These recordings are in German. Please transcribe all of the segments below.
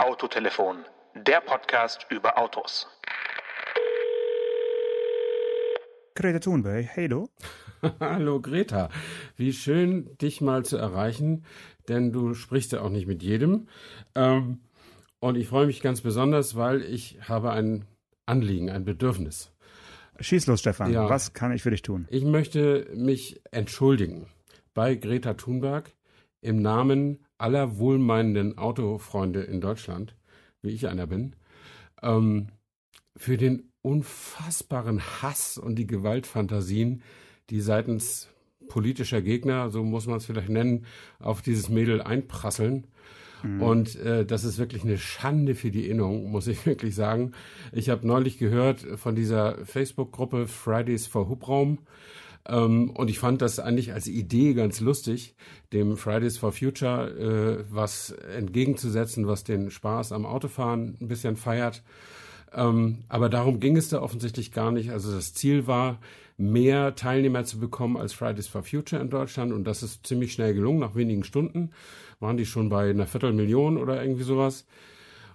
Autotelefon, der Podcast über Autos. Greta Thunberg, hey du. Hallo Greta, wie schön dich mal zu erreichen, denn du sprichst ja auch nicht mit jedem. Ähm, und ich freue mich ganz besonders, weil ich habe ein Anliegen, ein Bedürfnis. Schieß los, Stefan. Ja. Was kann ich für dich tun? Ich möchte mich entschuldigen bei Greta Thunberg im Namen aller wohlmeinenden Autofreunde in Deutschland, wie ich einer bin, ähm, für den unfassbaren Hass und die Gewaltfantasien, die seitens politischer Gegner, so muss man es vielleicht nennen, auf dieses Mädel einprasseln. Mhm. Und äh, das ist wirklich eine Schande für die Innung, muss ich wirklich sagen. Ich habe neulich gehört von dieser Facebook-Gruppe Fridays for Hubraum. Ähm, und ich fand das eigentlich als Idee ganz lustig, dem Fridays for Future äh, was entgegenzusetzen, was den Spaß am Autofahren ein bisschen feiert. Ähm, aber darum ging es da offensichtlich gar nicht. Also das Ziel war, mehr Teilnehmer zu bekommen als Fridays for Future in Deutschland. Und das ist ziemlich schnell gelungen. Nach wenigen Stunden waren die schon bei einer Viertelmillion oder irgendwie sowas.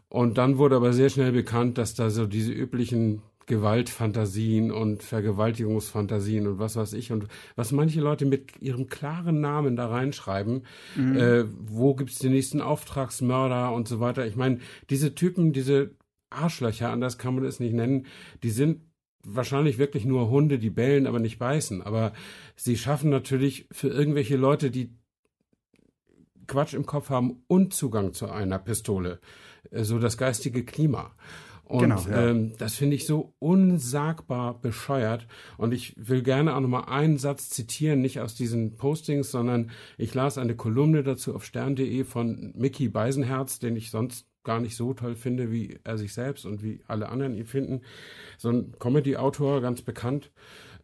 Und dann wurde aber sehr schnell bekannt, dass da so diese üblichen Gewaltfantasien und Vergewaltigungsfantasien und was weiß ich und was manche Leute mit ihrem klaren Namen da reinschreiben, mhm. äh, wo gibt's den nächsten Auftragsmörder und so weiter. Ich meine, diese Typen, diese Arschlöcher, anders kann man es nicht nennen, die sind wahrscheinlich wirklich nur Hunde, die bellen, aber nicht beißen. Aber sie schaffen natürlich für irgendwelche Leute, die Quatsch im Kopf haben und Zugang zu einer Pistole, äh, so das geistige Klima. Und genau, ja. ähm, das finde ich so unsagbar bescheuert. Und ich will gerne auch nochmal einen Satz zitieren, nicht aus diesen Postings, sondern ich las eine Kolumne dazu auf stern.de von Mickey Beisenherz, den ich sonst gar nicht so toll finde, wie er sich selbst und wie alle anderen ihn finden. So ein Comedy-Autor, ganz bekannt.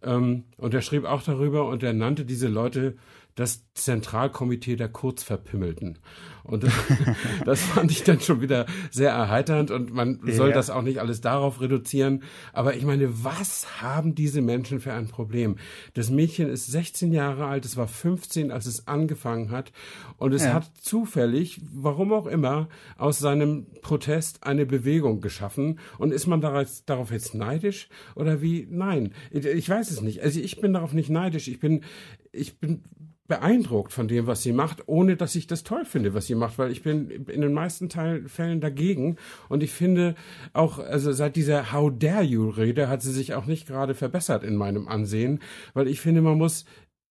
Ähm, und er schrieb auch darüber und er nannte diese Leute das Zentralkomitee der Kurzverpimmelten. Und das, fand ich dann schon wieder sehr erheiternd und man ja. soll das auch nicht alles darauf reduzieren. Aber ich meine, was haben diese Menschen für ein Problem? Das Mädchen ist 16 Jahre alt, es war 15, als es angefangen hat und es ja. hat zufällig, warum auch immer, aus seinem Protest eine Bewegung geschaffen. Und ist man darauf, darauf jetzt neidisch oder wie? Nein, ich weiß es nicht. Also ich bin darauf nicht neidisch. Ich bin, ich bin beeindruckt von dem, was sie macht, ohne dass ich das toll finde, was sie macht, weil ich bin in den meisten Teil, Fällen dagegen. Und ich finde auch, also seit dieser How dare you Rede hat sie sich auch nicht gerade verbessert in meinem Ansehen, weil ich finde, man muss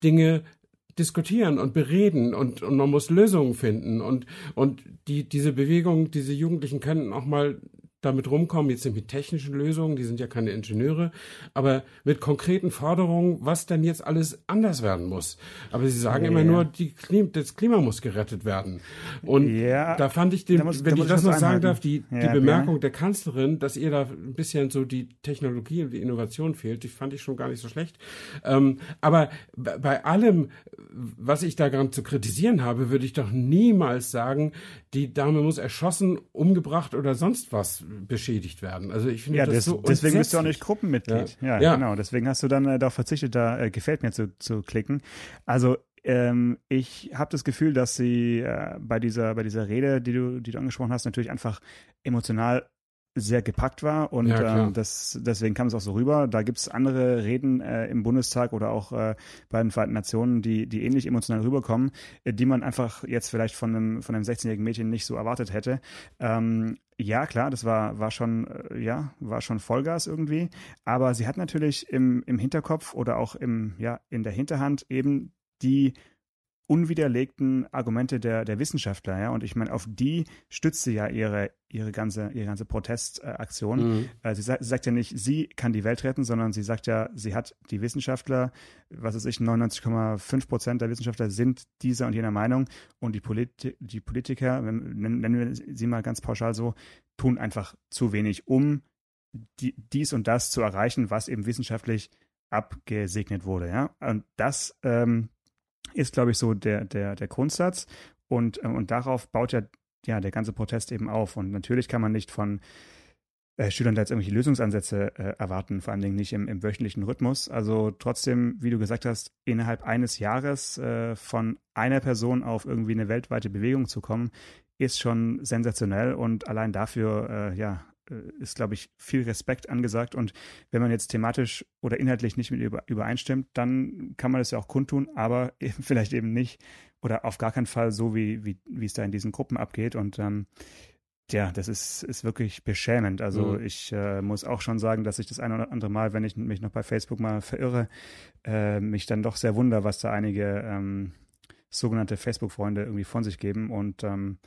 Dinge diskutieren und bereden und, und man muss Lösungen finden. Und, und die, diese Bewegung, diese Jugendlichen könnten auch mal damit rumkommen, jetzt sind mit technischen Lösungen, die sind ja keine Ingenieure, aber mit konkreten Forderungen, was denn jetzt alles anders werden muss. Aber sie sagen ja. immer nur, die Klim das Klima muss gerettet werden. Und ja. da fand ich den, muss, wenn da ich das noch sagen darf, die, ja, die Bemerkung der Kanzlerin, dass ihr da ein bisschen so die Technologie und die Innovation fehlt, die fand ich schon gar nicht so schlecht. Ähm, aber bei allem, was ich da gerade zu kritisieren habe, würde ich doch niemals sagen, die Dame muss erschossen, umgebracht oder sonst was beschädigt werden. Also ich finde ja, das, das so Deswegen bist du auch nicht Gruppenmitglied. Ja, ja, ja. genau. Deswegen hast du dann äh, darauf verzichtet, da äh, gefällt mir zu, zu klicken. Also ähm, ich habe das Gefühl, dass sie äh, bei dieser bei dieser Rede, die du die du angesprochen hast, natürlich einfach emotional sehr gepackt war und ja, ähm, das, deswegen kam es auch so rüber. Da gibt es andere Reden äh, im Bundestag oder auch äh, bei den Vereinten Nationen, die, die ähnlich emotional rüberkommen, äh, die man einfach jetzt vielleicht von einem, von einem 16-jährigen Mädchen nicht so erwartet hätte. Ähm, ja, klar, das war, war schon, äh, ja, war schon Vollgas irgendwie. Aber sie hat natürlich im, im Hinterkopf oder auch im, ja, in der Hinterhand eben die unwiderlegten Argumente der, der Wissenschaftler, ja. Und ich meine, auf die stützt sie ja ihre, ihre ganze, ihre ganze Protestaktion. Mhm. Äh, sie, sagt, sie, sagt, ja nicht, sie kann die Welt retten, sondern sie sagt ja, sie hat die Wissenschaftler, was weiß ich, 99,5 Prozent der Wissenschaftler sind dieser und jener Meinung. Und die, Polit die Politiker, nennen, nennen wir sie mal ganz pauschal so, tun einfach zu wenig, um die, dies und das zu erreichen, was eben wissenschaftlich abgesegnet wurde, ja. Und das, ähm, ist, glaube ich, so der, der, der Grundsatz. Und, äh, und darauf baut ja, ja der ganze Protest eben auf. Und natürlich kann man nicht von äh, Schülern da jetzt irgendwelche Lösungsansätze äh, erwarten, vor allen Dingen nicht im, im, wöchentlichen Rhythmus. Also trotzdem, wie du gesagt hast, innerhalb eines Jahres äh, von einer Person auf irgendwie eine weltweite Bewegung zu kommen, ist schon sensationell und allein dafür, äh, ja, ist, glaube ich, viel Respekt angesagt. Und wenn man jetzt thematisch oder inhaltlich nicht mit übereinstimmt, dann kann man das ja auch kundtun, aber eben vielleicht eben nicht oder auf gar keinen Fall so, wie, wie, wie es da in diesen Gruppen abgeht. Und ähm, ja, das ist, ist wirklich beschämend. Also mhm. ich äh, muss auch schon sagen, dass ich das ein oder andere Mal, wenn ich mich noch bei Facebook mal verirre, äh, mich dann doch sehr wundere, was da einige ähm, sogenannte Facebook-Freunde irgendwie von sich geben. Und ähm,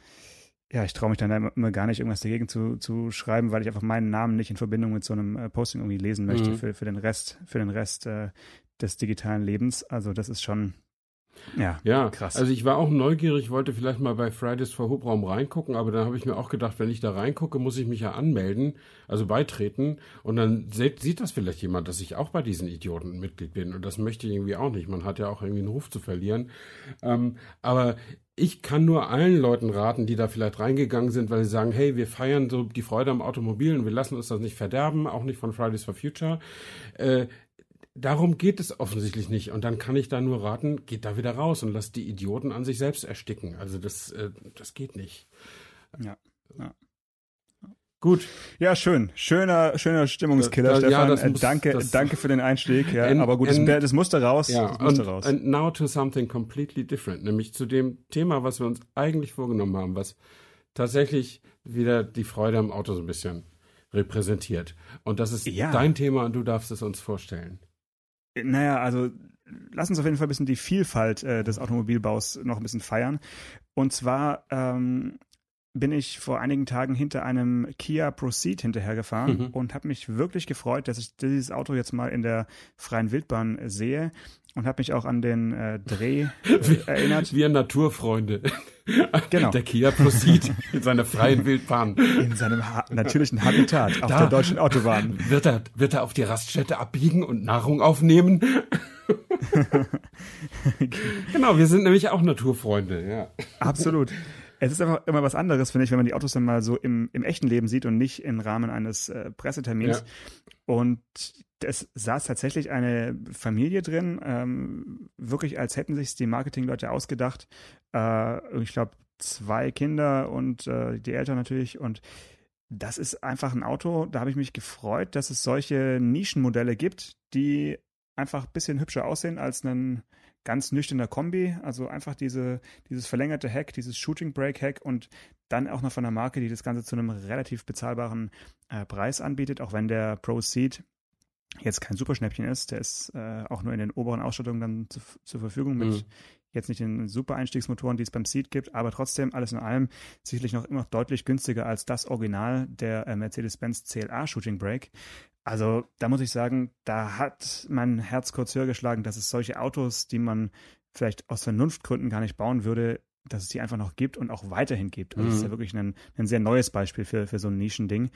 ja, ich traue mich dann immer, gar nicht, irgendwas dagegen zu, zu schreiben, weil ich einfach meinen Namen nicht in Verbindung mit so einem äh, Posting irgendwie lesen möchte mhm. für, für den Rest, für den Rest äh, des digitalen Lebens. Also das ist schon ja, ja, krass. Also ich war auch neugierig, wollte vielleicht mal bei Fridays for Hubraum reingucken, aber dann habe ich mir auch gedacht, wenn ich da reingucke, muss ich mich ja anmelden, also beitreten und dann sieht, sieht das vielleicht jemand, dass ich auch bei diesen Idioten Mitglied bin und das möchte ich irgendwie auch nicht. Man hat ja auch irgendwie einen Ruf zu verlieren. Ähm, aber ich kann nur allen Leuten raten, die da vielleicht reingegangen sind, weil sie sagen, hey, wir feiern so die Freude am Automobil und wir lassen uns das nicht verderben, auch nicht von Fridays for Future. Äh, darum geht es offensichtlich nicht. Und dann kann ich da nur raten, geht da wieder raus und lasst die Idioten an sich selbst ersticken. Also das, äh, das geht nicht. Ja. ja. Gut. Ja, schön. Schöner, schöner Stimmungskiller, da, Stefan. Ja, muss, danke, danke für den Einstieg. Ja, and, aber gut, and, das, musste raus. Ja, das musste und, raus. And now to something completely different, nämlich zu dem Thema, was wir uns eigentlich vorgenommen haben, was tatsächlich wieder die Freude am Auto so ein bisschen repräsentiert. Und das ist ja. dein Thema und du darfst es uns vorstellen. Naja, also lass uns auf jeden Fall ein bisschen die Vielfalt äh, des Automobilbaus noch ein bisschen feiern. Und zwar ähm, bin ich vor einigen Tagen hinter einem Kia Proceed hinterhergefahren mhm. und habe mich wirklich gefreut, dass ich dieses Auto jetzt mal in der freien Wildbahn sehe und habe mich auch an den äh, Dreh äh, erinnert. Wir Naturfreunde. Genau. Der Kia Proceed in seiner freien Wildbahn. In seinem ha natürlichen Habitat auf da der deutschen Autobahn. Wird er, wird er auf die Raststätte abbiegen und Nahrung aufnehmen? genau, wir sind nämlich auch Naturfreunde, ja. Absolut. Es ist einfach immer was anderes, finde ich, wenn man die Autos dann mal so im, im echten Leben sieht und nicht im Rahmen eines äh, Pressetermins. Ja. Und es saß tatsächlich eine Familie drin, ähm, wirklich als hätten sich die Marketingleute ausgedacht. Äh, ich glaube, zwei Kinder und äh, die Eltern natürlich. Und das ist einfach ein Auto, da habe ich mich gefreut, dass es solche Nischenmodelle gibt, die einfach ein bisschen hübscher aussehen als ein ganz nüchterner Kombi, also einfach diese, dieses verlängerte Heck, dieses Shooting Brake Heck und dann auch noch von einer Marke, die das Ganze zu einem relativ bezahlbaren äh, Preis anbietet, auch wenn der Proceed jetzt kein Superschnäppchen ist, der ist äh, auch nur in den oberen Ausstattungen dann zu, zur Verfügung mit mhm. jetzt nicht den super Einstiegsmotoren, die es beim Seat gibt, aber trotzdem alles in allem sicherlich noch immer deutlich günstiger als das Original der äh, Mercedes-Benz CLA Shooting Brake. Also da muss ich sagen, da hat mein Herz kurz höher geschlagen, dass es solche Autos, die man vielleicht aus Vernunftgründen gar nicht bauen würde, dass es die einfach noch gibt und auch weiterhin gibt. Also mhm. das ist ja mhm. wirklich ein, ein sehr neues Beispiel für, für so ein Nischending.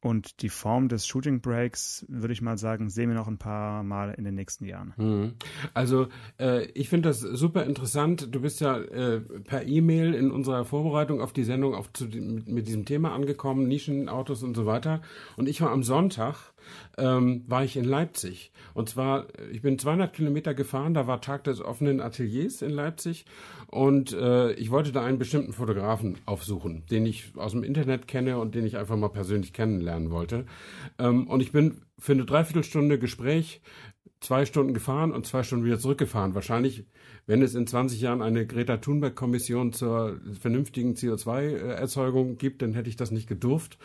Und die Form des Shooting Breaks, würde ich mal sagen, sehen wir noch ein paar Mal in den nächsten Jahren. Mhm. Also äh, ich finde das super interessant. Du bist ja äh, per E-Mail in unserer Vorbereitung auf die Sendung auf zu, mit, mit diesem Thema angekommen, Nischenautos und so weiter. Und ich war am Sonntag ähm, war ich in Leipzig. Und zwar, ich bin 200 Kilometer gefahren, da war Tag des offenen Ateliers in Leipzig und äh, ich wollte da einen bestimmten Fotografen aufsuchen, den ich aus dem Internet kenne und den ich einfach mal persönlich kennenlernen wollte. Ähm, und ich bin für eine Dreiviertelstunde Gespräch zwei Stunden gefahren und zwei Stunden wieder zurückgefahren. Wahrscheinlich, wenn es in 20 Jahren eine Greta Thunberg-Kommission zur vernünftigen CO2-Erzeugung gibt, dann hätte ich das nicht gedurft.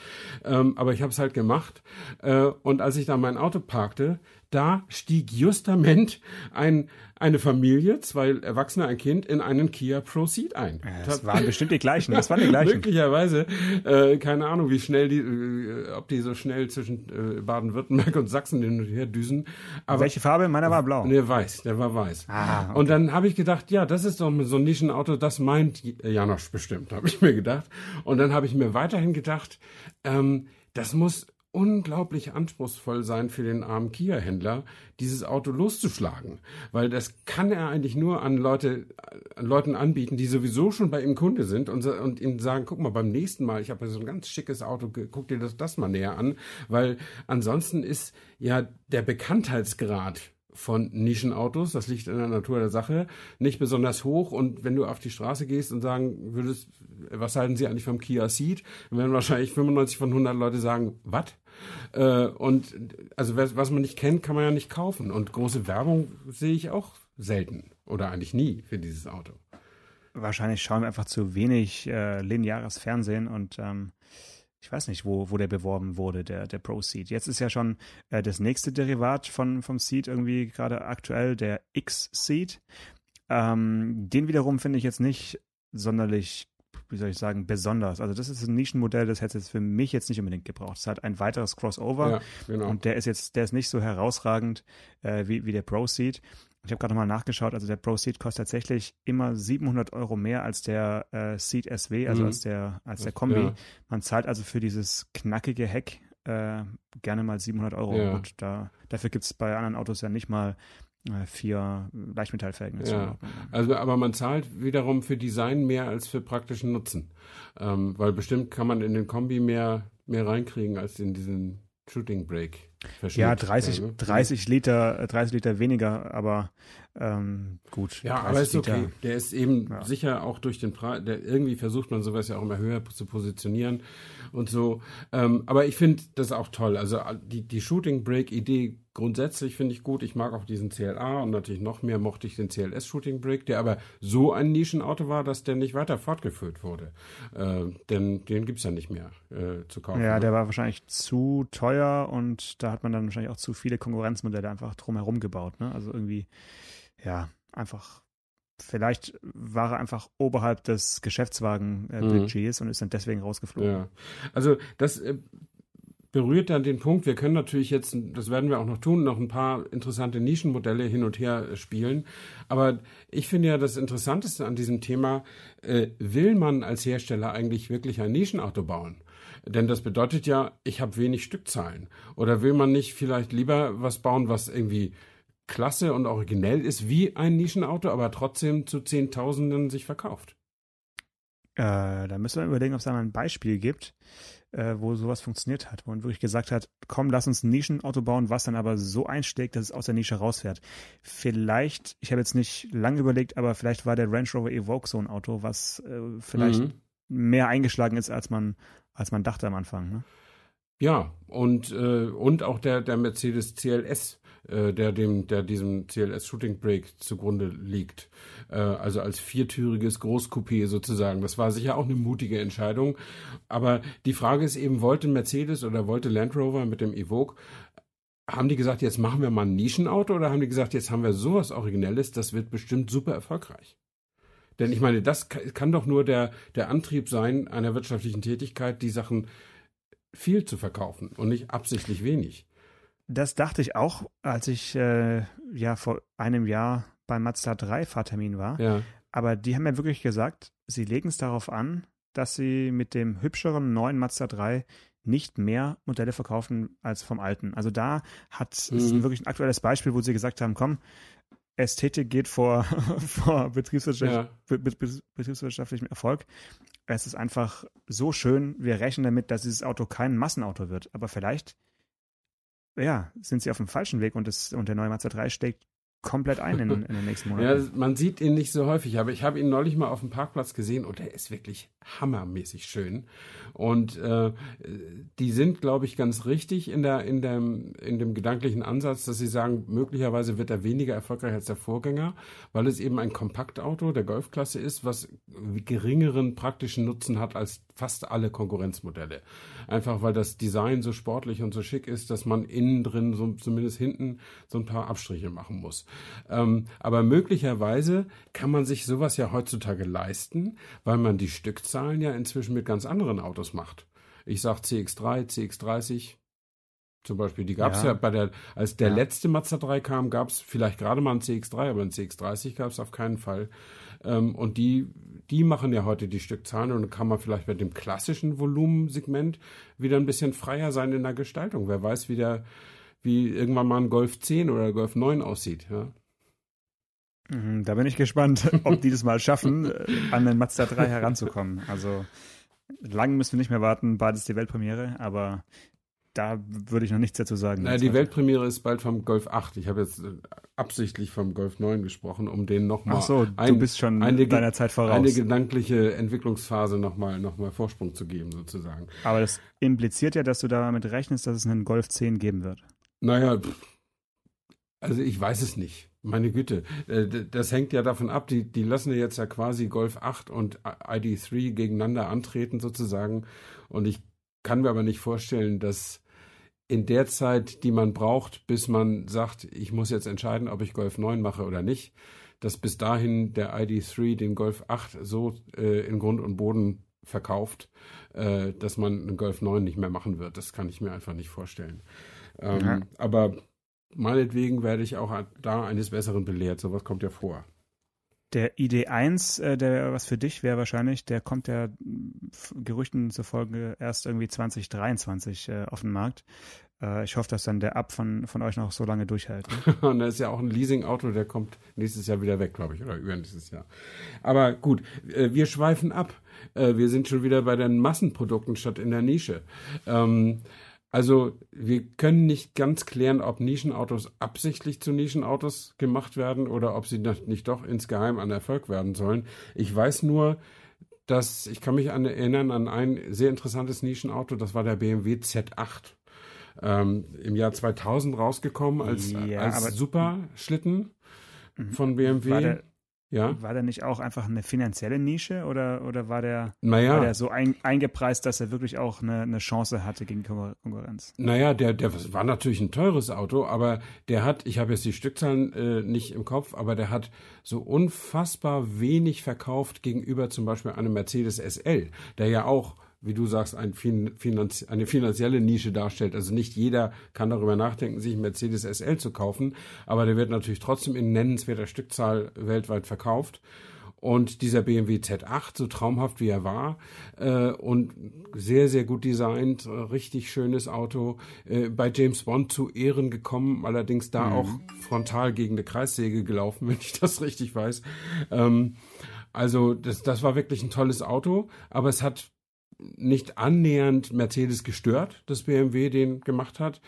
Ähm, aber ich habe es halt gemacht. Äh, und als ich da mein Auto parkte, da stieg justament ein, eine Familie, zwei Erwachsene, ein Kind, in einen Kia Proceed ein. das waren bestimmt die gleichen. Das waren die gleichen. Möglicherweise. Äh, keine Ahnung, wie schnell die, äh, ob die so schnell zwischen äh, Baden-Württemberg und Sachsen hin und her düsen. Aber, Welche Farbe? Meiner war blau. Nee, weiß. Der war weiß. Ah, okay. Und dann habe ich gedacht, ja, das ist doch so ein Nischenauto, das meint Janosch bestimmt, habe ich mir gedacht. Und dann habe ich mir weiterhin gedacht, ähm, das muss unglaublich anspruchsvoll sein für den armen Kia-Händler, dieses Auto loszuschlagen. Weil das kann er eigentlich nur an Leute, an Leuten anbieten, die sowieso schon bei ihm Kunde sind und, und ihm sagen, guck mal, beim nächsten Mal, ich habe so ein ganz schickes Auto, guck dir das, das mal näher an. Weil ansonsten ist ja der Bekanntheitsgrad von Nischenautos, das liegt in der Natur der Sache, nicht besonders hoch. Und wenn du auf die Straße gehst und sagen würdest, was halten Sie eigentlich vom Kia Ceed, werden wahrscheinlich 95 von 100 Leute sagen, was? Äh, und also was man nicht kennt, kann man ja nicht kaufen. Und große Werbung sehe ich auch selten oder eigentlich nie für dieses Auto. Wahrscheinlich schauen wir einfach zu wenig äh, lineares Fernsehen und ähm, ich weiß nicht, wo, wo der beworben wurde, der, der Pro Seed. Jetzt ist ja schon äh, das nächste Derivat von, vom Seed irgendwie gerade aktuell, der X-Seed. Ähm, den wiederum finde ich jetzt nicht sonderlich wie soll ich sagen, besonders. Also das ist ein Nischenmodell, das hätte es für mich jetzt nicht unbedingt gebraucht. Es hat ein weiteres Crossover ja, genau. und der ist jetzt, der ist nicht so herausragend äh, wie, wie der Proceed. Ich habe gerade nochmal nachgeschaut, also der Proceed kostet tatsächlich immer 700 Euro mehr als der äh, Seed SW, also mhm. als der als der Kombi. Ja. Man zahlt also für dieses knackige Heck äh, gerne mal 700 Euro. Ja. Und da, dafür gibt es bei anderen Autos ja nicht mal äh, vier Leichtmetallfelgen. Ja. Also, aber man zahlt wiederum für Design mehr als für praktischen Nutzen. Ähm, weil bestimmt kann man in den Kombi mehr, mehr reinkriegen als in diesen Shooting Break. Ja, 30, 30 Liter, 30 Liter weniger, aber ähm, gut. Ja, aber ist Liter. okay. Der ist eben ja. sicher auch durch den Preis, der irgendwie versucht man sowas ja auch immer höher zu positionieren und so. Ähm, aber ich finde das auch toll. Also die, die Shooting Break Idee grundsätzlich finde ich gut. Ich mag auch diesen CLA und natürlich noch mehr mochte ich den CLS Shooting Break, der aber so ein Nischenauto war, dass der nicht weiter fortgeführt wurde. Äh, denn den gibt es ja nicht mehr äh, zu kaufen. Ja, ne? der war wahrscheinlich zu teuer und da hat man dann wahrscheinlich auch zu viele Konkurrenzmodelle einfach drumherum gebaut. Ne? Also irgendwie ja, einfach, vielleicht war er einfach oberhalb des Geschäftswagenbudgets mhm. und ist dann deswegen rausgeflogen. Ja. Also das äh, berührt dann den Punkt, wir können natürlich jetzt, das werden wir auch noch tun, noch ein paar interessante Nischenmodelle hin und her spielen. Aber ich finde ja das Interessanteste an diesem Thema, äh, will man als Hersteller eigentlich wirklich ein Nischenauto bauen? Denn das bedeutet ja, ich habe wenig Stückzahlen. Oder will man nicht vielleicht lieber was bauen, was irgendwie klasse und originell ist wie ein Nischenauto, aber trotzdem zu Zehntausenden sich verkauft. Äh, da müssen wir überlegen, ob es da mal ein Beispiel gibt, äh, wo sowas funktioniert hat, wo man wirklich gesagt hat, komm, lass uns ein Nischenauto bauen, was dann aber so einschlägt, dass es aus der Nische rausfährt. Vielleicht, ich habe jetzt nicht lange überlegt, aber vielleicht war der Range Rover Evoque so ein Auto, was äh, vielleicht mhm. mehr eingeschlagen ist, als man, als man dachte am Anfang. Ne? Ja, und, äh, und auch der, der Mercedes CLS äh, der dem, der diesem CLS Shooting Brake zugrunde liegt. Äh, also als viertüriges Großcoupé sozusagen. Das war sicher auch eine mutige Entscheidung. Aber die Frage ist eben, wollte Mercedes oder wollte Land Rover mit dem Evoque haben die gesagt, jetzt machen wir mal ein Nischenauto oder haben die gesagt, jetzt haben wir sowas Originelles, das wird bestimmt super erfolgreich? Denn ich meine, das kann doch nur der, der Antrieb sein einer wirtschaftlichen Tätigkeit, die Sachen viel zu verkaufen und nicht absichtlich wenig. Das dachte ich auch, als ich äh, ja vor einem Jahr beim Mazda 3 Fahrtermin war. Ja. Aber die haben ja wirklich gesagt, sie legen es darauf an, dass sie mit dem hübscheren neuen Mazda 3 nicht mehr Modelle verkaufen als vom alten. Also da hat mhm. ist wirklich ein aktuelles Beispiel, wo sie gesagt haben, komm, Ästhetik geht vor, vor betriebswirtschaftlich, ja. betriebswirtschaftlichem Erfolg. Es ist einfach so schön, wir rechnen damit, dass dieses Auto kein Massenauto wird. Aber vielleicht ja, sind sie auf dem falschen Weg und, das, und der neue Mazda 3 steckt komplett ein in, in den nächsten Monaten. Ja, man sieht ihn nicht so häufig, aber ich habe ihn neulich mal auf dem Parkplatz gesehen und er ist wirklich hammermäßig schön. Und äh, die sind, glaube ich, ganz richtig in, der, in, dem, in dem gedanklichen Ansatz, dass sie sagen, möglicherweise wird er weniger erfolgreich als der Vorgänger, weil es eben ein Kompaktauto der Golfklasse ist, was geringeren praktischen Nutzen hat als fast alle Konkurrenzmodelle. Einfach weil das Design so sportlich und so schick ist, dass man innen drin, so, zumindest hinten, so ein paar Abstriche machen muss. Ähm, aber möglicherweise kann man sich sowas ja heutzutage leisten, weil man die Stückzahlen ja inzwischen mit ganz anderen Autos macht. Ich sag CX3, CX30, zum Beispiel, die gab es ja. ja. bei der, als der ja. letzte Mazda 3 kam, gab es vielleicht gerade mal einen CX3, aber einen CX30 gab es auf keinen Fall. Ähm, und die, die machen ja heute die Stückzahlen und dann kann man vielleicht bei dem klassischen Volumensegment wieder ein bisschen freier sein in der Gestaltung. Wer weiß, wie der, wie irgendwann mal ein Golf 10 oder Golf 9 aussieht, ja. Mhm, da bin ich gespannt, ob die das mal schaffen, äh, an den Mazda 3 heranzukommen. Also lang müssen wir nicht mehr warten, bald ist die Weltpremiere, aber da würde ich noch nichts dazu sagen. Naja, die Weltpremiere ist bald vom Golf 8. Ich habe jetzt äh, absichtlich vom Golf 9 gesprochen, um den nochmal. Ach so, ein, du bist schon eine, deiner Zeit voraus. Eine gedankliche Entwicklungsphase nochmal noch mal Vorsprung zu geben, sozusagen. Aber das impliziert ja, dass du damit rechnest, dass es einen Golf 10 geben wird. Naja, also ich weiß es nicht. Meine Güte, äh, das hängt ja davon ab, die, die lassen ja jetzt ja quasi Golf 8 und ID3 gegeneinander antreten sozusagen. Und ich kann mir aber nicht vorstellen, dass in der Zeit, die man braucht, bis man sagt, ich muss jetzt entscheiden, ob ich Golf 9 mache oder nicht, dass bis dahin der ID3 den Golf 8 so äh, in Grund und Boden verkauft, äh, dass man einen Golf 9 nicht mehr machen wird. Das kann ich mir einfach nicht vorstellen. Ähm. Aber meinetwegen werde ich auch da eines Besseren belehrt. Sowas kommt ja vor. Der ID1, äh, der was für dich wäre wahrscheinlich, der kommt ja Gerüchten zufolge erst irgendwie 2023 äh, auf den Markt. Äh, ich hoffe, dass dann der Ab von, von euch noch so lange durchhält. Ne? Und das ist ja auch ein Leasing-Auto, der kommt nächstes Jahr wieder weg, glaube ich, oder übernächstes Jahr. Aber gut, äh, wir schweifen ab. Wir sind schon wieder bei den Massenprodukten statt in der Nische. Ähm, also wir können nicht ganz klären, ob Nischenautos absichtlich zu Nischenautos gemacht werden oder ob sie nicht doch insgeheim an Erfolg werden sollen. Ich weiß nur, dass ich kann mich an, erinnern an ein sehr interessantes Nischenauto, das war der BMW Z8. Ähm, Im Jahr 2000 rausgekommen als, ja, als Superschlitten mhm. von BMW. War der, ja. War der nicht auch einfach eine finanzielle Nische oder, oder war, der, naja. war der so ein, eingepreist, dass er wirklich auch eine, eine Chance hatte gegen Konkurrenz? Naja, der, der war natürlich ein teures Auto, aber der hat, ich habe jetzt die Stückzahlen äh, nicht im Kopf, aber der hat so unfassbar wenig verkauft gegenüber zum Beispiel einem Mercedes SL, der ja auch wie du sagst, ein Finanz eine finanzielle Nische darstellt. Also nicht jeder kann darüber nachdenken, sich ein Mercedes SL zu kaufen, aber der wird natürlich trotzdem in nennenswerter Stückzahl weltweit verkauft. Und dieser BMW Z8, so traumhaft wie er war äh, und sehr, sehr gut designt, richtig schönes Auto, äh, bei James Bond zu Ehren gekommen, allerdings da mhm. auch frontal gegen eine Kreissäge gelaufen, wenn ich das richtig weiß. Ähm, also das, das war wirklich ein tolles Auto, aber es hat nicht annähernd Mercedes gestört, dass BMW den gemacht hat.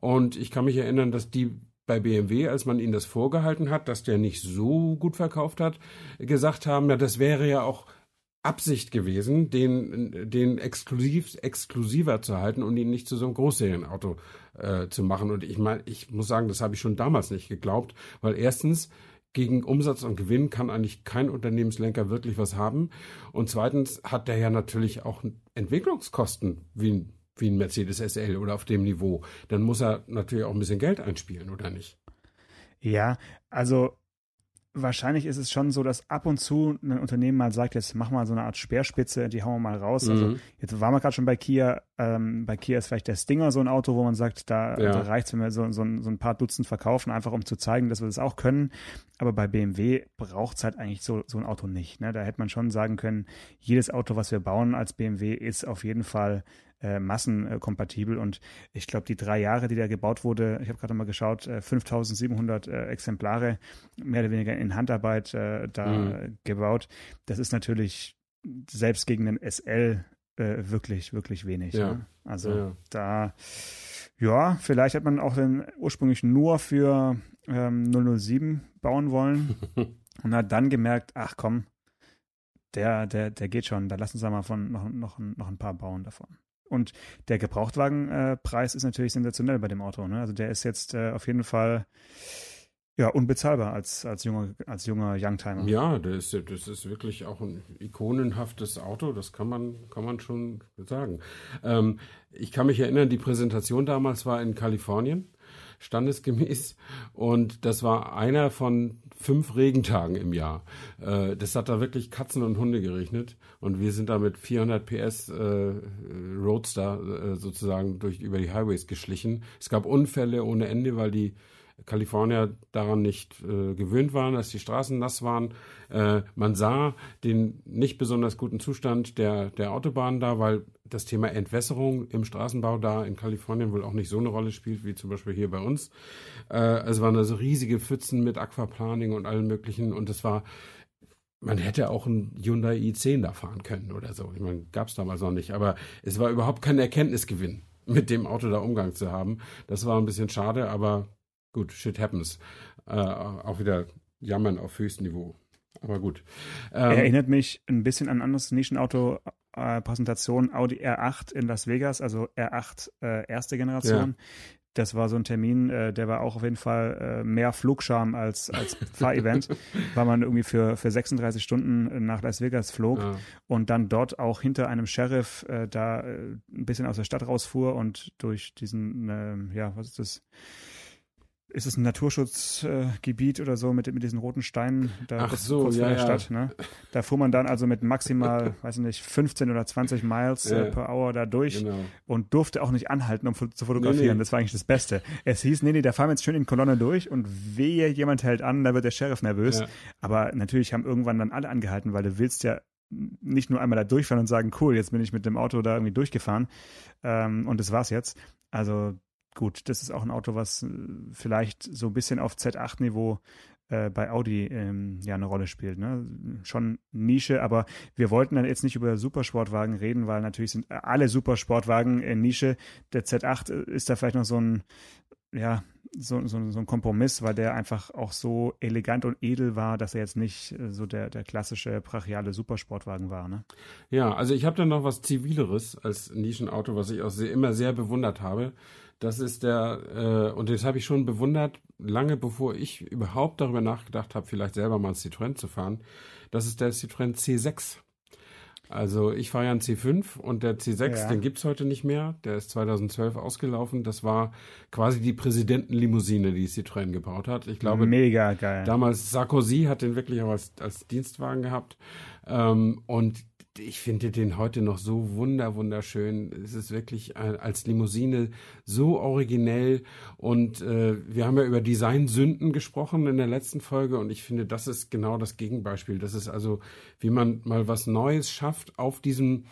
Und ich kann mich erinnern, dass die bei BMW, als man ihnen das vorgehalten hat, dass der nicht so gut verkauft hat, gesagt haben, ja, das wäre ja auch Absicht gewesen, den, den exklusiv, exklusiver zu halten und ihn nicht zu so einem Großserienauto äh, zu machen. Und ich meine, ich muss sagen, das habe ich schon damals nicht geglaubt, weil erstens gegen Umsatz und Gewinn kann eigentlich kein Unternehmenslenker wirklich was haben. Und zweitens hat der ja natürlich auch Entwicklungskosten wie ein, wie ein Mercedes SL oder auf dem Niveau. Dann muss er natürlich auch ein bisschen Geld einspielen, oder nicht? Ja, also wahrscheinlich ist es schon so, dass ab und zu ein Unternehmen mal sagt, jetzt mach mal so eine Art Speerspitze, die hauen wir mal raus. Also mhm. Also jetzt waren wir gerade schon bei Kia. Ähm, bei Kia ist vielleicht der Stinger so ein Auto, wo man sagt, da, ja. da reicht es, wenn wir so, so, so, ein paar Dutzend verkaufen, einfach um zu zeigen, dass wir das auch können. Aber bei BMW braucht es halt eigentlich so, so ein Auto nicht. Ne? Da hätte man schon sagen können, jedes Auto, was wir bauen als BMW, ist auf jeden Fall äh, massenkompatibel. Und ich glaube, die drei Jahre, die da gebaut wurde, ich habe gerade mal geschaut, äh, 5700 äh, Exemplare, mehr oder weniger in Handarbeit äh, da mhm. gebaut. Das ist natürlich selbst gegen den SL äh, wirklich, wirklich wenig. Ja. Ne? Also ja. da, ja, vielleicht hat man auch den ursprünglich nur für ähm, 007 bauen wollen und hat dann gemerkt, ach komm, der, der, der geht schon, da lassen Sie mal von noch, noch, noch ein paar bauen davon. Und der Gebrauchtwagenpreis äh, ist natürlich sensationell bei dem Auto. Ne? Also der ist jetzt äh, auf jeden Fall ja, unbezahlbar als, als junger, als junger Youngtimer. Ja, das ist, das ist wirklich auch ein ikonenhaftes Auto, das kann man, kann man schon sagen. Ähm, ich kann mich erinnern, die Präsentation damals war in Kalifornien standesgemäß. Und das war einer von fünf Regentagen im Jahr. Äh, das hat da wirklich Katzen und Hunde geregnet. Und wir sind da mit 400 PS äh, Roadster äh, sozusagen durch über die Highways geschlichen. Es gab Unfälle ohne Ende, weil die Kalifornier daran nicht äh, gewöhnt waren, dass die Straßen nass waren. Äh, man sah den nicht besonders guten Zustand der, der Autobahnen da, weil das Thema Entwässerung im Straßenbau da in Kalifornien wohl auch nicht so eine Rolle spielt, wie zum Beispiel hier bei uns. Äh, also waren da so riesige Pfützen mit Aquaplaning und allem möglichen und das war man hätte auch ein Hyundai i10 da fahren können oder so. Ich meine, gab es damals noch nicht, aber es war überhaupt kein Erkenntnisgewinn mit dem Auto da Umgang zu haben. Das war ein bisschen schade, aber gut, shit happens. Äh, auch wieder jammern auf höchstem Niveau. Aber gut. Ähm, Erinnert mich ein bisschen an ein anderes Nischenauto, äh, Präsentation Audi R8 in Las Vegas, also R8 äh, erste Generation. Ja. Das war so ein Termin, äh, der war auch auf jeden Fall äh, mehr Flugscham als, als Fahrevent, weil man irgendwie für, für 36 Stunden nach Las Vegas flog ja. und dann dort auch hinter einem Sheriff da ein bisschen aus der Stadt rausfuhr und durch diesen, äh, ja, was ist das? Ist es ein Naturschutzgebiet äh, oder so mit, mit diesen roten Steinen da Ach so, kurz ja, vor der. Stadt. Ne? Da fuhr man dann also mit maximal, weiß ich nicht, 15 oder 20 Miles äh, per Hour da durch genau. und durfte auch nicht anhalten, um zu fotografieren. Nee, nee. Das war eigentlich das Beste. Es hieß, nee, nee, da fahren wir jetzt schön in Kolonne durch und wehe, jemand hält an, da wird der Sheriff nervös. Ja. Aber natürlich haben irgendwann dann alle angehalten, weil du willst ja nicht nur einmal da durchfahren und sagen, cool, jetzt bin ich mit dem Auto da irgendwie durchgefahren ähm, und das war's jetzt. Also gut, das ist auch ein Auto, was äh, vielleicht so ein bisschen auf Z8-Niveau äh, bei Audi ähm, ja eine Rolle spielt. Ne? Schon Nische, aber wir wollten dann jetzt nicht über Supersportwagen reden, weil natürlich sind alle Supersportwagen in Nische. Der Z8 äh, ist da vielleicht noch so ein, ja, so, so, so ein Kompromiss, weil der einfach auch so elegant und edel war, dass er jetzt nicht äh, so der, der klassische brachiale Supersportwagen war. Ne? Ja, also ich habe da noch was Zivileres als Nischenauto, was ich auch sehr, immer sehr bewundert habe. Das ist der, äh, und das habe ich schon bewundert, lange bevor ich überhaupt darüber nachgedacht habe, vielleicht selber mal ein Citroën zu fahren. Das ist der Citroën C6. Also ich fahre ja einen C5 und der C6, ja. den gibt's heute nicht mehr. Der ist 2012 ausgelaufen. Das war quasi die Präsidentenlimousine, die Citroën gebaut hat. Ich glaube, mega geil. Damals Sarkozy hat den wirklich auch als, als Dienstwagen gehabt. Ähm, und ich finde den heute noch so wunder, wunderschön. Es ist wirklich als Limousine so originell. Und äh, wir haben ja über Designsünden gesprochen in der letzten Folge. Und ich finde, das ist genau das Gegenbeispiel. Das ist also, wie man mal was Neues schafft auf diesem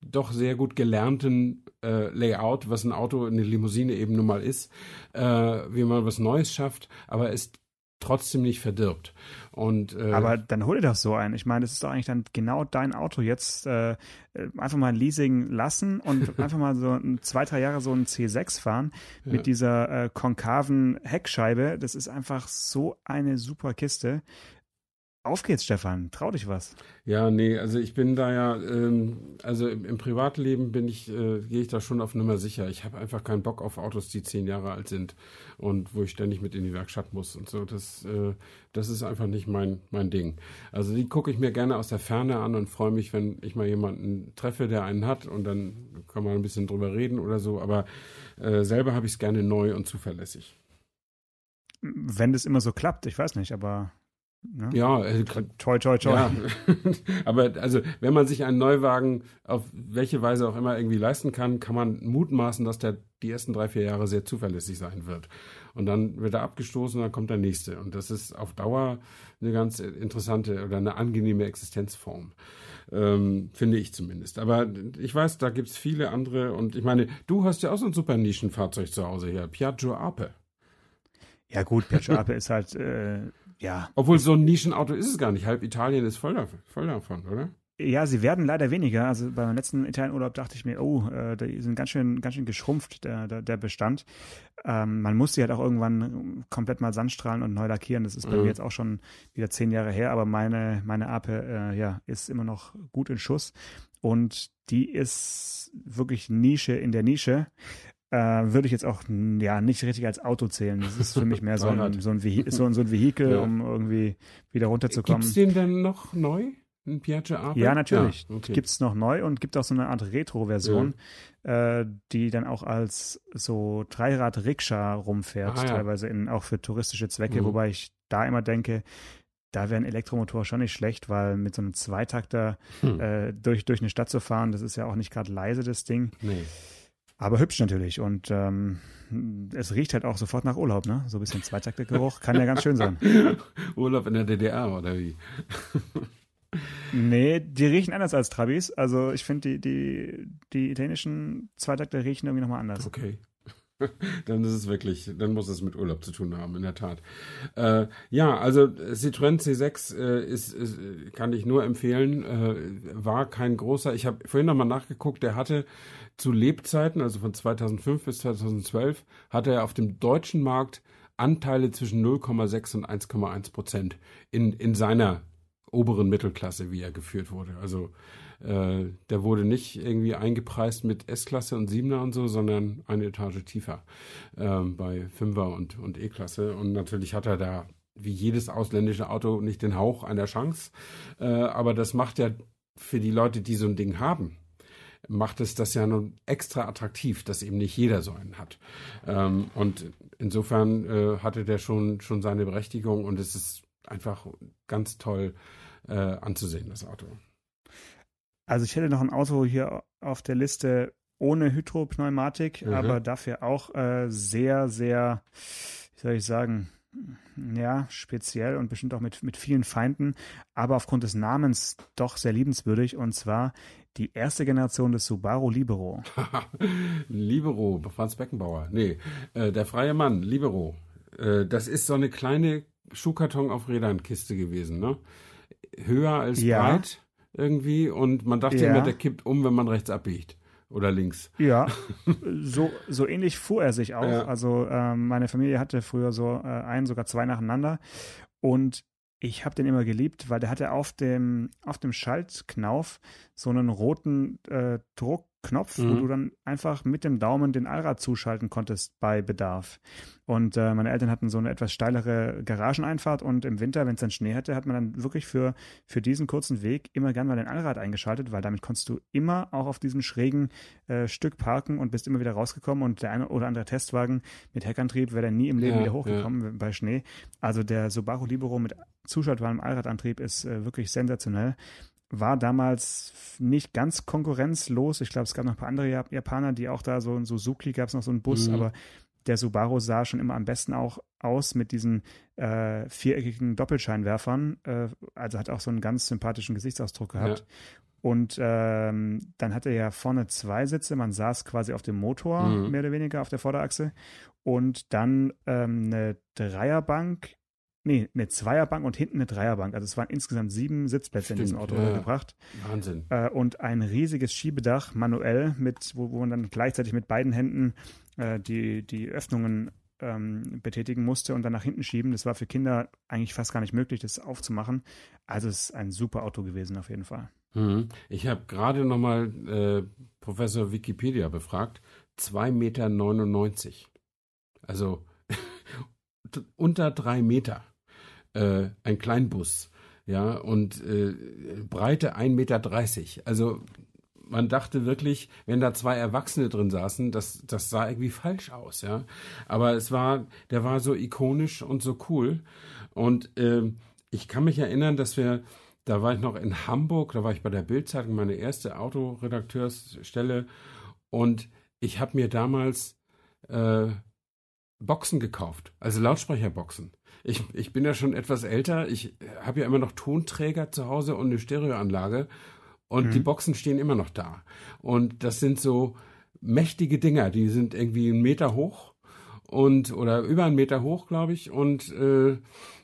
doch sehr gut gelernten äh, Layout, was ein Auto, eine Limousine eben nun mal ist, äh, wie man was Neues schafft, aber es trotzdem nicht verdirbt. Und, äh, Aber dann hol dir doch so ein. Ich meine, das ist doch eigentlich dann genau dein Auto. Jetzt äh, einfach mal ein Leasing lassen und einfach mal so ein, zwei, drei Jahre so ein C6 fahren ja. mit dieser äh, konkaven Heckscheibe. Das ist einfach so eine super Kiste. Auf geht's, Stefan. Trau dich was. Ja, nee, also ich bin da ja, ähm, also im, im, Privatleben bin ich, äh, gehe ich da schon auf Nummer sicher. Ich habe einfach keinen Bock auf Autos, die zehn Jahre alt sind und wo ich ständig mit in die Werkstatt muss und so. Das, äh, das ist einfach nicht mein, mein Ding. Also die gucke ich mir gerne aus der Ferne an und freue mich, wenn ich mal jemanden treffe, der einen hat und dann kann man ein bisschen drüber reden oder so. Aber äh, selber habe ich es gerne neu und zuverlässig. Wenn das immer so klappt, ich weiß nicht, aber Ne? Ja, äh, toi, toi, toi. Ja. Aber also, wenn man sich einen Neuwagen auf welche Weise auch immer irgendwie leisten kann, kann man mutmaßen, dass der die ersten drei, vier Jahre sehr zuverlässig sein wird. Und dann wird er abgestoßen, dann kommt der nächste. Und das ist auf Dauer eine ganz interessante oder eine angenehme Existenzform. Ähm, finde ich zumindest. Aber ich weiß, da gibt es viele andere. Und ich meine, du hast ja auch so ein super Nischenfahrzeug zu Hause hier, Piaggio Ape. Ja gut, Piaggio Ape ist halt äh, ja. Obwohl so ein Nischenauto ist es gar nicht. Halb Italien ist voll davon, voll davon oder? Ja, sie werden leider weniger. Also beim letzten Italienurlaub dachte ich mir, oh, äh, die sind ganz schön, ganz schön geschrumpft, der, der, der Bestand. Ähm, man muss sie halt auch irgendwann komplett mal sandstrahlen und neu lackieren. Das ist bei mhm. mir jetzt auch schon wieder zehn Jahre her, aber meine, meine Ape, äh, ja, ist immer noch gut in Schuss. Und die ist wirklich Nische in der Nische äh, würde ich jetzt auch ja nicht richtig als Auto zählen. Das ist für mich mehr so ein, so ein, Vehi so, so ein Vehikel, ja. um irgendwie wieder runterzukommen. Gibt es den denn noch neu? Ein Piaggio Ape? Ja, natürlich. Ja, okay. Gibt es noch neu und gibt auch so eine Art Retro-Version, ja. äh, die dann auch als so Dreirad-Rikscha rumfährt, ah, teilweise in, auch für touristische Zwecke, mhm. wobei ich da immer denke, da wäre ein Elektromotor schon nicht schlecht, weil mit so einem Zweitakter hm. äh, durch, durch eine Stadt zu fahren, das ist ja auch nicht gerade leise, das Ding. Nee. Aber hübsch natürlich und ähm, es riecht halt auch sofort nach Urlaub, ne? So ein bisschen Zweitaktergeruch kann ja ganz schön sein. Urlaub in der DDR oder wie? nee, die riechen anders als Trabis. Also ich finde die, die, die italienischen Zweitakter riechen irgendwie nochmal anders. Okay. dann ist es wirklich, dann muss es mit Urlaub zu tun haben, in der Tat. Äh, ja, also Citroën C6 äh, ist, ist, kann ich nur empfehlen, äh, war kein großer, ich habe vorhin nochmal nachgeguckt, der hatte zu Lebzeiten, also von 2005 bis 2012, hatte er auf dem deutschen Markt Anteile zwischen 0,6 und 1,1 Prozent in, in seiner oberen Mittelklasse, wie er geführt wurde. Also äh, der wurde nicht irgendwie eingepreist mit S-Klasse und 7er und so, sondern eine Etage tiefer äh, bei 5er und, und E-Klasse. Und natürlich hat er da wie jedes ausländische Auto nicht den Hauch einer Chance. Äh, aber das macht ja für die Leute, die so ein Ding haben, macht es das ja nun extra attraktiv, dass eben nicht jeder so einen hat. Ähm, und insofern äh, hatte der schon, schon seine Berechtigung und es ist einfach ganz toll äh, anzusehen, das Auto. Also ich hätte noch ein Auto hier auf der Liste ohne Hydropneumatik, mhm. aber dafür auch äh, sehr, sehr, wie soll ich sagen, ja, speziell und bestimmt auch mit, mit vielen Feinden, aber aufgrund des Namens doch sehr liebenswürdig und zwar die erste Generation des Subaru Libero. Libero, Franz Beckenbauer. Nee, äh, der freie Mann, Libero. Äh, das ist so eine kleine Schuhkarton auf Rädern Kiste gewesen, ne? Höher als ja. breit irgendwie und man dachte ja. immer, der kippt um, wenn man rechts abbiegt oder links. Ja, so, so ähnlich fuhr er sich auch. Ja. Also ähm, meine Familie hatte früher so äh, einen, sogar zwei nacheinander und ich habe den immer geliebt, weil der hatte auf dem, auf dem Schaltknauf so einen roten äh, Druck Knopf, mhm. wo du dann einfach mit dem Daumen den Allrad zuschalten konntest bei Bedarf. Und äh, meine Eltern hatten so eine etwas steilere Garageneinfahrt und im Winter, wenn es dann Schnee hatte, hat man dann wirklich für, für diesen kurzen Weg immer gern mal den Allrad eingeschaltet, weil damit konntest du immer auch auf diesem schrägen äh, Stück parken und bist immer wieder rausgekommen und der eine oder andere Testwagen mit Heckantrieb wäre dann nie im Leben ja, wieder hochgekommen ja. bei Schnee. Also der Subaru Libero mit zuschaltbarem Allradantrieb ist äh, wirklich sensationell war damals nicht ganz konkurrenzlos. Ich glaube, es gab noch ein paar andere Japaner, die auch da so, ein Suzuki gab es noch so einen Bus, mhm. aber der Subaru sah schon immer am besten auch aus mit diesen äh, viereckigen Doppelscheinwerfern. Äh, also hat auch so einen ganz sympathischen Gesichtsausdruck gehabt. Ja. Und ähm, dann hatte er ja vorne zwei Sitze. Man saß quasi auf dem Motor, mhm. mehr oder weniger auf der Vorderachse. Und dann ähm, eine Dreierbank nee, eine Zweierbank und hinten eine Dreierbank. Also es waren insgesamt sieben Sitzplätze Stimmt, in diesem Auto ja, gebracht. Wahnsinn. Äh, und ein riesiges Schiebedach manuell mit, wo, wo man dann gleichzeitig mit beiden Händen äh, die, die Öffnungen ähm, betätigen musste und dann nach hinten schieben. Das war für Kinder eigentlich fast gar nicht möglich, das aufzumachen. Also es ist ein super Auto gewesen auf jeden Fall. Mhm. Ich habe gerade nochmal äh, Professor Wikipedia befragt. 2,99 Meter. Also unter drei Meter äh, ein Kleinbus, ja, und äh, Breite 1,30 Meter. Also man dachte wirklich, wenn da zwei Erwachsene drin saßen, das, das sah irgendwie falsch aus, ja. Aber es war, der war so ikonisch und so cool. Und äh, ich kann mich erinnern, dass wir, da war ich noch in Hamburg, da war ich bei der Bildzeitung, meine erste Autoredakteursstelle, und ich habe mir damals äh, Boxen gekauft, also Lautsprecherboxen ich, ich bin ja schon etwas älter. Ich habe ja immer noch Tonträger zu Hause und eine Stereoanlage. Und mhm. die Boxen stehen immer noch da. Und das sind so mächtige Dinger, die sind irgendwie einen Meter hoch und oder über einen Meter hoch, glaube ich. Und äh,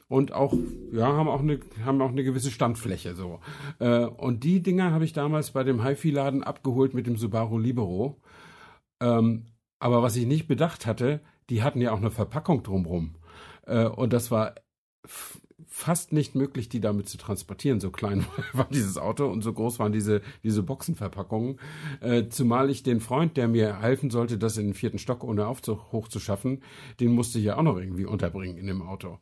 und auch ja haben auch eine haben auch eine gewisse Standfläche so äh, und die Dinger habe ich damals bei dem HiFi Laden abgeholt mit dem Subaru Libero ähm, aber was ich nicht bedacht hatte die hatten ja auch eine Verpackung drumrum äh, und das war fast nicht möglich, die damit zu transportieren. So klein war dieses Auto und so groß waren diese, diese Boxenverpackungen. Äh, zumal ich den Freund, der mir helfen sollte, das in den vierten Stock ohne Aufzug hochzuschaffen, den musste ich ja auch noch irgendwie unterbringen in dem Auto.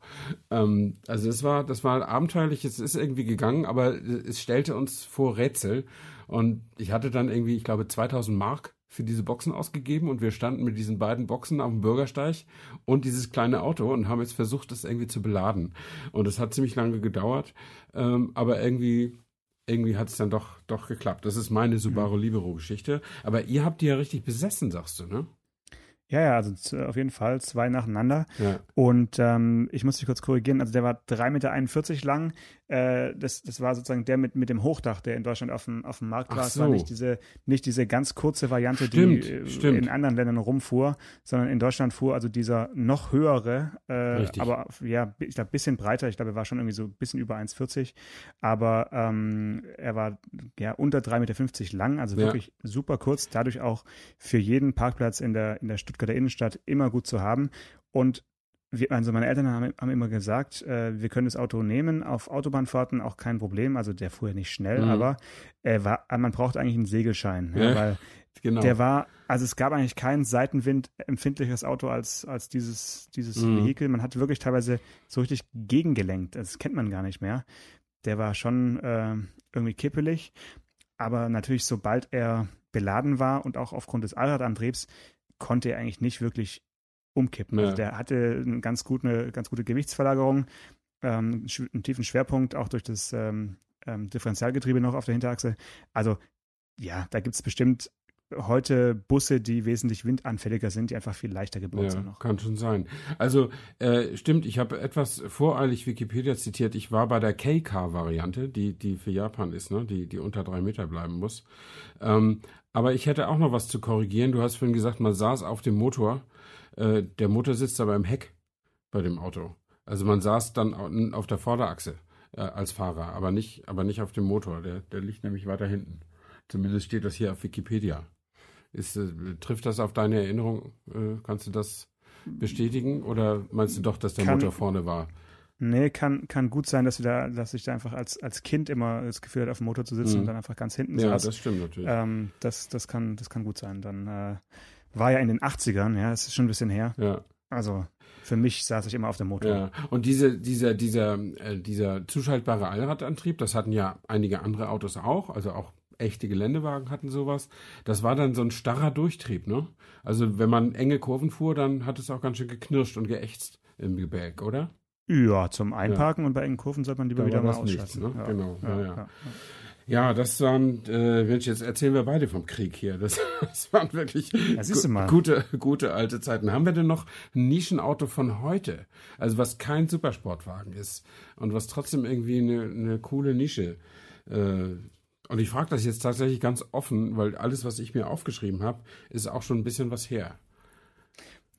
Ähm, also es war, das war abenteuerlich, es ist irgendwie gegangen, aber es stellte uns vor Rätsel. Und ich hatte dann irgendwie, ich glaube, 2000 Mark für diese Boxen ausgegeben und wir standen mit diesen beiden Boxen auf dem Bürgersteig und dieses kleine Auto und haben jetzt versucht, das irgendwie zu beladen. Und es hat ziemlich lange gedauert, ähm, aber irgendwie irgendwie hat es dann doch, doch geklappt. Das ist meine Subaru Libero-Geschichte. Aber ihr habt die ja richtig besessen, sagst du, ne? Ja, ja, also auf jeden Fall zwei nacheinander. Ja. Und ähm, ich muss dich kurz korrigieren, also der war 3,41 Meter lang. Äh, das, das war sozusagen der mit, mit dem Hochdach, der in Deutschland auf dem, auf dem Markt war. Es war so. nicht diese, nicht diese ganz kurze Variante, Stimmt, die äh, stimmt. in anderen Ländern rumfuhr, sondern in Deutschland fuhr also dieser noch höhere, äh, aber ja, ich glaube, ein bisschen breiter. Ich glaube, er war schon irgendwie so ein bisschen über 1,40. Aber ähm, er war ja unter 3,50 Meter lang, also Ja. wirklich super kurz. Dadurch auch für jeden Parkplatz in der, in der Stuttgarter Innenstadt immer gut zu haben. Und wir, also meine Eltern haben, haben immer gesagt, äh, wir können das Auto nehmen, auf Autobahnfahrten auch kein Problem. Also der fuhr ja nicht schnell, Mhm. aber er war, man braucht eigentlich einen Segelschein, ja, Ja. weil Genau. der war, also es gab eigentlich kein Seitenwind empfindlicheres Auto als, als dieses, dieses Mhm. Vehikel. Man hat wirklich teilweise so richtig gegengelenkt. Das kennt man gar nicht mehr. Der war schon äh, irgendwie kippelig. Aber natürlich, sobald er beladen war und auch aufgrund des Allradantriebs, konnte er eigentlich nicht wirklich umkippen. Ja. Also der hatte eine ganz, gut, eine ganz gute Gewichtsverlagerung, ähm, einen tiefen Schwerpunkt, auch durch das ähm, ähm, Differentialgetriebe noch auf der Hinterachse. Also ja, da gibt es bestimmt heute Busse, die wesentlich windanfälliger sind, die einfach viel leichter gebaut Ja, sind noch. kann schon sein. Also äh, stimmt, ich habe etwas voreilig Wikipedia zitiert. Ich war bei der K-Car-Variante, die, die für Japan ist, ne? die, die unter drei Meter bleiben muss. Ähm, aber ich hätte auch noch was zu korrigieren. Du hast vorhin gesagt, man saß auf dem Motor. Äh, der Motor sitzt aber im Heck bei dem Auto. Also man saß dann au- auf der Vorderachse äh, als Fahrer, aber nicht, aber nicht auf dem Motor. Der, der liegt nämlich weiter hinten. Zumindest steht das hier auf Wikipedia. Ist, äh, trifft das auf deine Erinnerung? Kannst du das bestätigen? Oder meinst du doch, dass der Kann- Motor vorne war? Nee, kann, kann gut sein, dass, wir da, dass ich da einfach als, als Kind immer das Gefühl hatte, auf dem Motor zu sitzen Mhm. und dann einfach ganz hinten Ja, saß. das stimmt natürlich. ähm, das, das, kann, das kann gut sein. Dann äh, war ja in den 80ern, ja, das ist schon ein bisschen her. Ja, Also für mich saß ich immer auf dem Motor. ja. Und diese, dieser, dieser, äh, dieser zuschaltbare Allradantrieb, das hatten ja einige andere Autos auch, also auch echte Geländewagen hatten sowas. Das war dann so ein starrer Durchtrieb, ne? Also wenn man enge Kurven fuhr, dann hat es auch ganz schön geknirscht und geächtzt im Gebälk, oder? Ja, zum Einparken und bei engen Kurven sollte man lieber Da wieder mal das nichts, ausschalten. ne? Ja, Genau, Ja, ja, ja. ja. Ja, das waren, äh, Mensch, jetzt erzählen wir beide vom Krieg hier. Das, das waren wirklich Ja, gu- gute, gute alte Zeiten. Haben wir denn noch ein Nischenauto von heute? Also was kein Supersportwagen ist und was trotzdem irgendwie eine, eine coole Nische. Äh, und ich frage das jetzt tatsächlich ganz offen, weil alles, was ich mir aufgeschrieben habe, ist auch schon ein bisschen was her.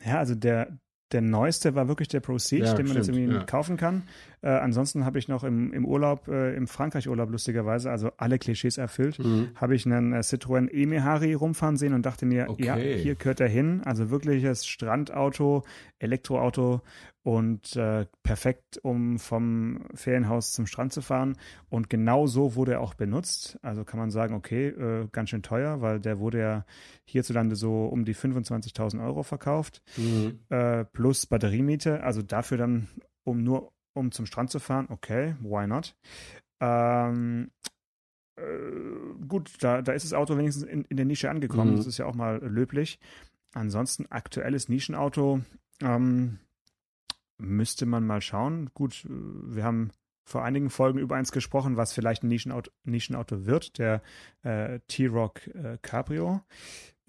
Ja, also der, der neueste war wirklich der Proceed, Ja, den man jetzt irgendwie ja. kaufen kann. Äh, ansonsten habe ich noch im, im Urlaub, äh, im Frankreich-Urlaub lustigerweise, also alle Klischees erfüllt, habe ich einen äh, Citroën E-Mehari rumfahren sehen und dachte mir, Okay. ja, hier gehört er hin. Also wirkliches Strandauto, Elektroauto und äh, perfekt, um vom Ferienhaus zum Strand zu fahren. Und genau so wurde er auch benutzt. Also kann man sagen, okay, äh, ganz schön teuer, weil der wurde ja hierzulande so um die 25.000 Euro verkauft äh, plus Batteriemiete, also dafür dann, um nur um zum Strand zu fahren, okay, why not? Ähm, äh, gut, da, da ist das Auto wenigstens in, in der Nische angekommen, Mhm. das ist ja auch mal löblich. Ansonsten aktuelles Nischenauto, ähm, müsste man mal schauen. Gut, äh, wir haben vor einigen Folgen über eins gesprochen, was vielleicht ein Nischenauto, Nischenauto wird, der äh, T-Rock äh, Cabrio.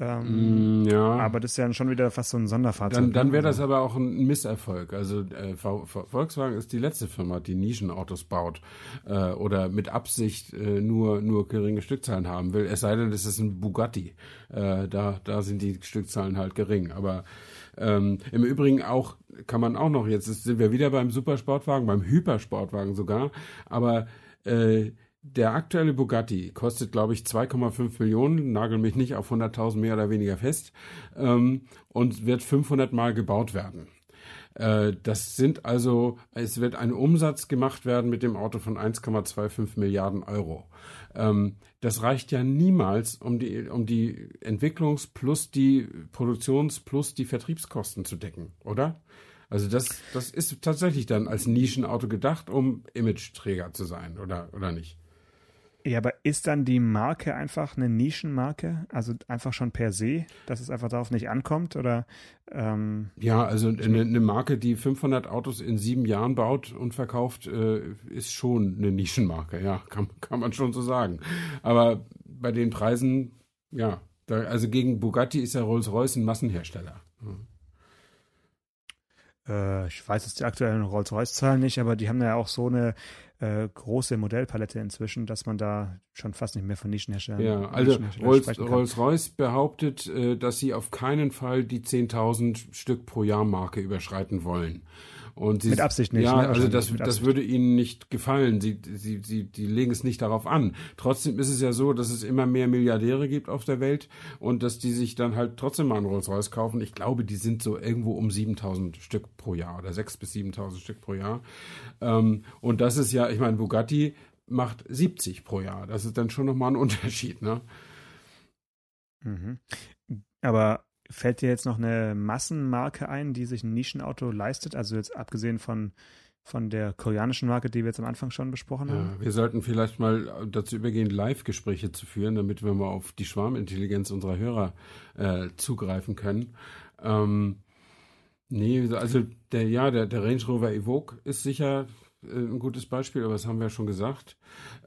Ähm, Mm, ja. aber das ist ja schon wieder fast so ein Sonderfahrzeug. Dann, dann ne? wäre das Also- aber auch ein Misserfolg. Also äh, Volkswagen ist die letzte Firma, die Nischenautos baut äh, oder mit Absicht äh, nur, nur geringe Stückzahlen haben will. Es sei denn, es ist ein Bugatti. Äh, da, da sind die Stückzahlen halt gering. Aber ähm, im Übrigen auch kann man auch noch, jetzt sind wir wieder beim Supersportwagen, beim Hypersportwagen sogar, aber äh, der aktuelle Bugatti kostet, glaube ich, 2,5 Millionen, nagel mich nicht auf 100.000 mehr oder weniger fest, ähm, und wird 500 Mal gebaut werden. Äh, das sind also, es wird ein Umsatz gemacht werden mit dem Auto von 1,25 Milliarden Euro. Ähm, das reicht ja niemals, um die, um die Entwicklungs- plus die Produktions- plus die Vertriebskosten zu decken, oder? Also das, das ist tatsächlich dann als Nischenauto gedacht, um Imageträger zu sein, oder, oder nicht? Ja, aber ist dann die Marke einfach eine Nischenmarke? Also einfach schon per se, dass es einfach darauf nicht ankommt? Oder ähm, Ja, also eine, eine Marke, die 500 Autos in sieben Jahren baut und verkauft, äh, ist schon eine Nischenmarke. Ja, kann, kann man schon so sagen. Aber bei den Preisen, ja, da, also gegen Bugatti ist ja Rolls-Royce ein Massenhersteller. Hm. Äh, ich weiß jetzt die aktuellen Rolls-Royce-Zahlen nicht, aber die haben ja auch so eine äh, große Modellpalette inzwischen, dass man da schon fast nicht mehr von Nischenherstellern Ja, also Rolls-Royce Rolls behauptet, äh, dass sie auf keinen Fall die 10.000 Stück pro Jahr Marke überschreiten wollen. Und sie, mit Absicht nicht. Ja, ne? also das, das würde ihnen nicht gefallen. Sie, sie, sie, die legen es nicht darauf an. Trotzdem ist es ja so, dass es immer mehr Milliardäre gibt auf der Welt und dass die sich dann halt trotzdem mal einen Rolls-Royce kaufen. Ich glaube, die sind so irgendwo um 7000 Stück pro Jahr oder 6.000 bis 7000 Stück pro Jahr. Ähm, und das ist ja, ich meine, Bugatti macht 70 pro Jahr. Das ist dann schon nochmal ein Unterschied, ne? Mhm. Aber Fällt dir jetzt noch eine Massenmarke ein, die sich ein Nischenauto leistet? Also jetzt abgesehen von, von der koreanischen Marke, die wir jetzt am Anfang schon besprochen haben? Ja, wir sollten vielleicht mal dazu übergehen, Live-Gespräche zu führen, damit wir mal auf die Schwarmintelligenz unserer Hörer äh, zugreifen können. Ähm, nee, also der, ja, der, der Range Rover Evoque ist sicher äh, ein gutes Beispiel, aber das haben wir ja schon gesagt.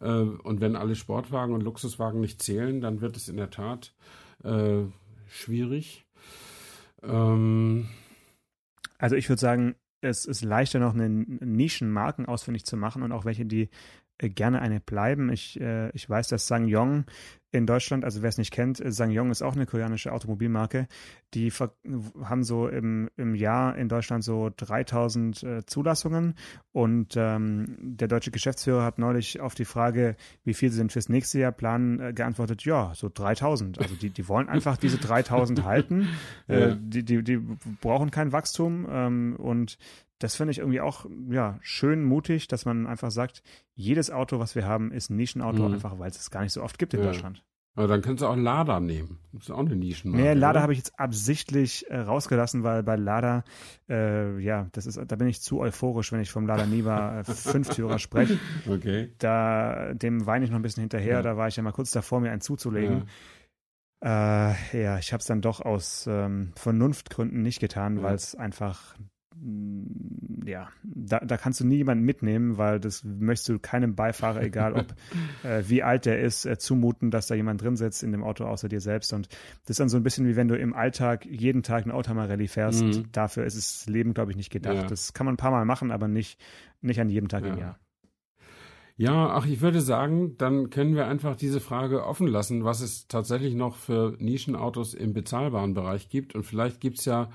Äh, und wenn alle Sportwagen und Luxuswagen nicht zählen, dann wird es in der Tat äh, schwierig. Ähm, also ich würde sagen, es ist leichter noch eine Nischenmarken ausfindig zu machen und auch welche, die äh, gerne eine bleiben. Ich, äh, ich weiß, dass Sangyong in Deutschland, also wer es nicht kennt, äh, Sangyong ist auch eine koreanische Automobilmarke. Die haben so im, im Jahr in Deutschland so 3000 äh, Zulassungen und ähm, der deutsche Geschäftsführer hat neulich auf die Frage, wie viel sie denn fürs nächste Jahr planen, äh, geantwortet, ja, so 3000. Also die, die wollen einfach diese 3000 halten. Ja. Äh, die, die, die brauchen kein Wachstum ähm, und das finde ich irgendwie auch ja, schön mutig, dass man einfach sagt, jedes Auto, was wir haben, ist ein Nischenauto, mhm. einfach weil es es gar nicht so oft gibt in ja. Deutschland. Aber dann könntest du auch Lada nehmen. Das ist auch eine Nischenmarke. Nee, Lada habe ich jetzt absichtlich äh, rausgelassen, weil bei Lada, äh, ja, das ist, da bin ich zu euphorisch, wenn ich vom Lada Niva äh, Fünftürer spreche. Okay. Da, dem weine ich noch ein bisschen hinterher. Ja. Da war ich ja mal kurz davor, mir einen zuzulegen. Ja, äh, ja ich habe es dann doch aus ähm, Vernunftgründen nicht getan, ja. weil es einfach ja, da, da kannst du nie jemanden mitnehmen, weil das möchtest du keinem Beifahrer, egal ob äh, wie alt der ist, äh, zumuten, dass da jemand drin sitzt in dem Auto außer dir selbst. Und das ist dann so ein bisschen wie wenn du im Alltag jeden Tag eine Oldtimer-Rallye fährst. Mhm. Dafür ist das Leben, glaube ich, nicht gedacht. Ja. Das kann man ein paar Mal machen, aber nicht, nicht an jedem Tag ja. im Jahr. Ja, ach, ich würde sagen, dann können wir einfach diese Frage offen lassen, was es tatsächlich noch für Nischenautos im bezahlbaren Bereich gibt. Und vielleicht gibt es ja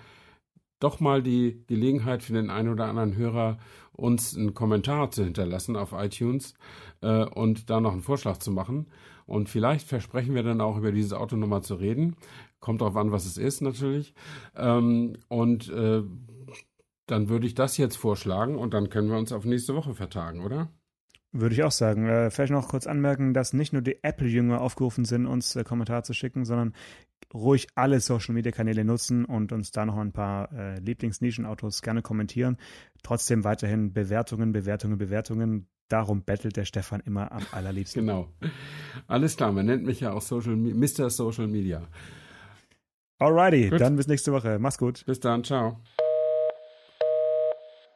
doch mal die Gelegenheit für den einen oder anderen Hörer, uns einen Kommentar zu hinterlassen auf iTunes äh, und da noch einen Vorschlag zu machen. Und vielleicht versprechen wir dann auch über dieses Auto nochmal zu reden. Kommt darauf an, was es ist natürlich. Ähm, und äh, dann würde ich das jetzt vorschlagen und dann können wir uns auf nächste Woche vertagen, oder? Würde ich auch sagen. Äh, vielleicht noch kurz anmerken, dass nicht nur die Apple-Jünger aufgerufen sind, uns äh, Kommentare zu schicken, sondern ruhig alle Social-Media-Kanäle nutzen und uns da noch ein paar äh, Lieblings-Nischen-Autos gerne kommentieren. Trotzdem weiterhin Bewertungen, Bewertungen, Bewertungen. Darum bettelt der Stefan immer am allerliebsten. Genau. Alles klar, man nennt mich ja auch Social, Mr. Social Media. Alrighty, gut. dann bis nächste Woche. Mach's gut. Bis dann, ciao.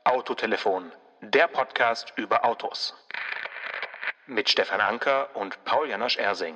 Autotelefon, der Podcast über Autos. Mit Stefan Anker und Paul Janosch Ersing.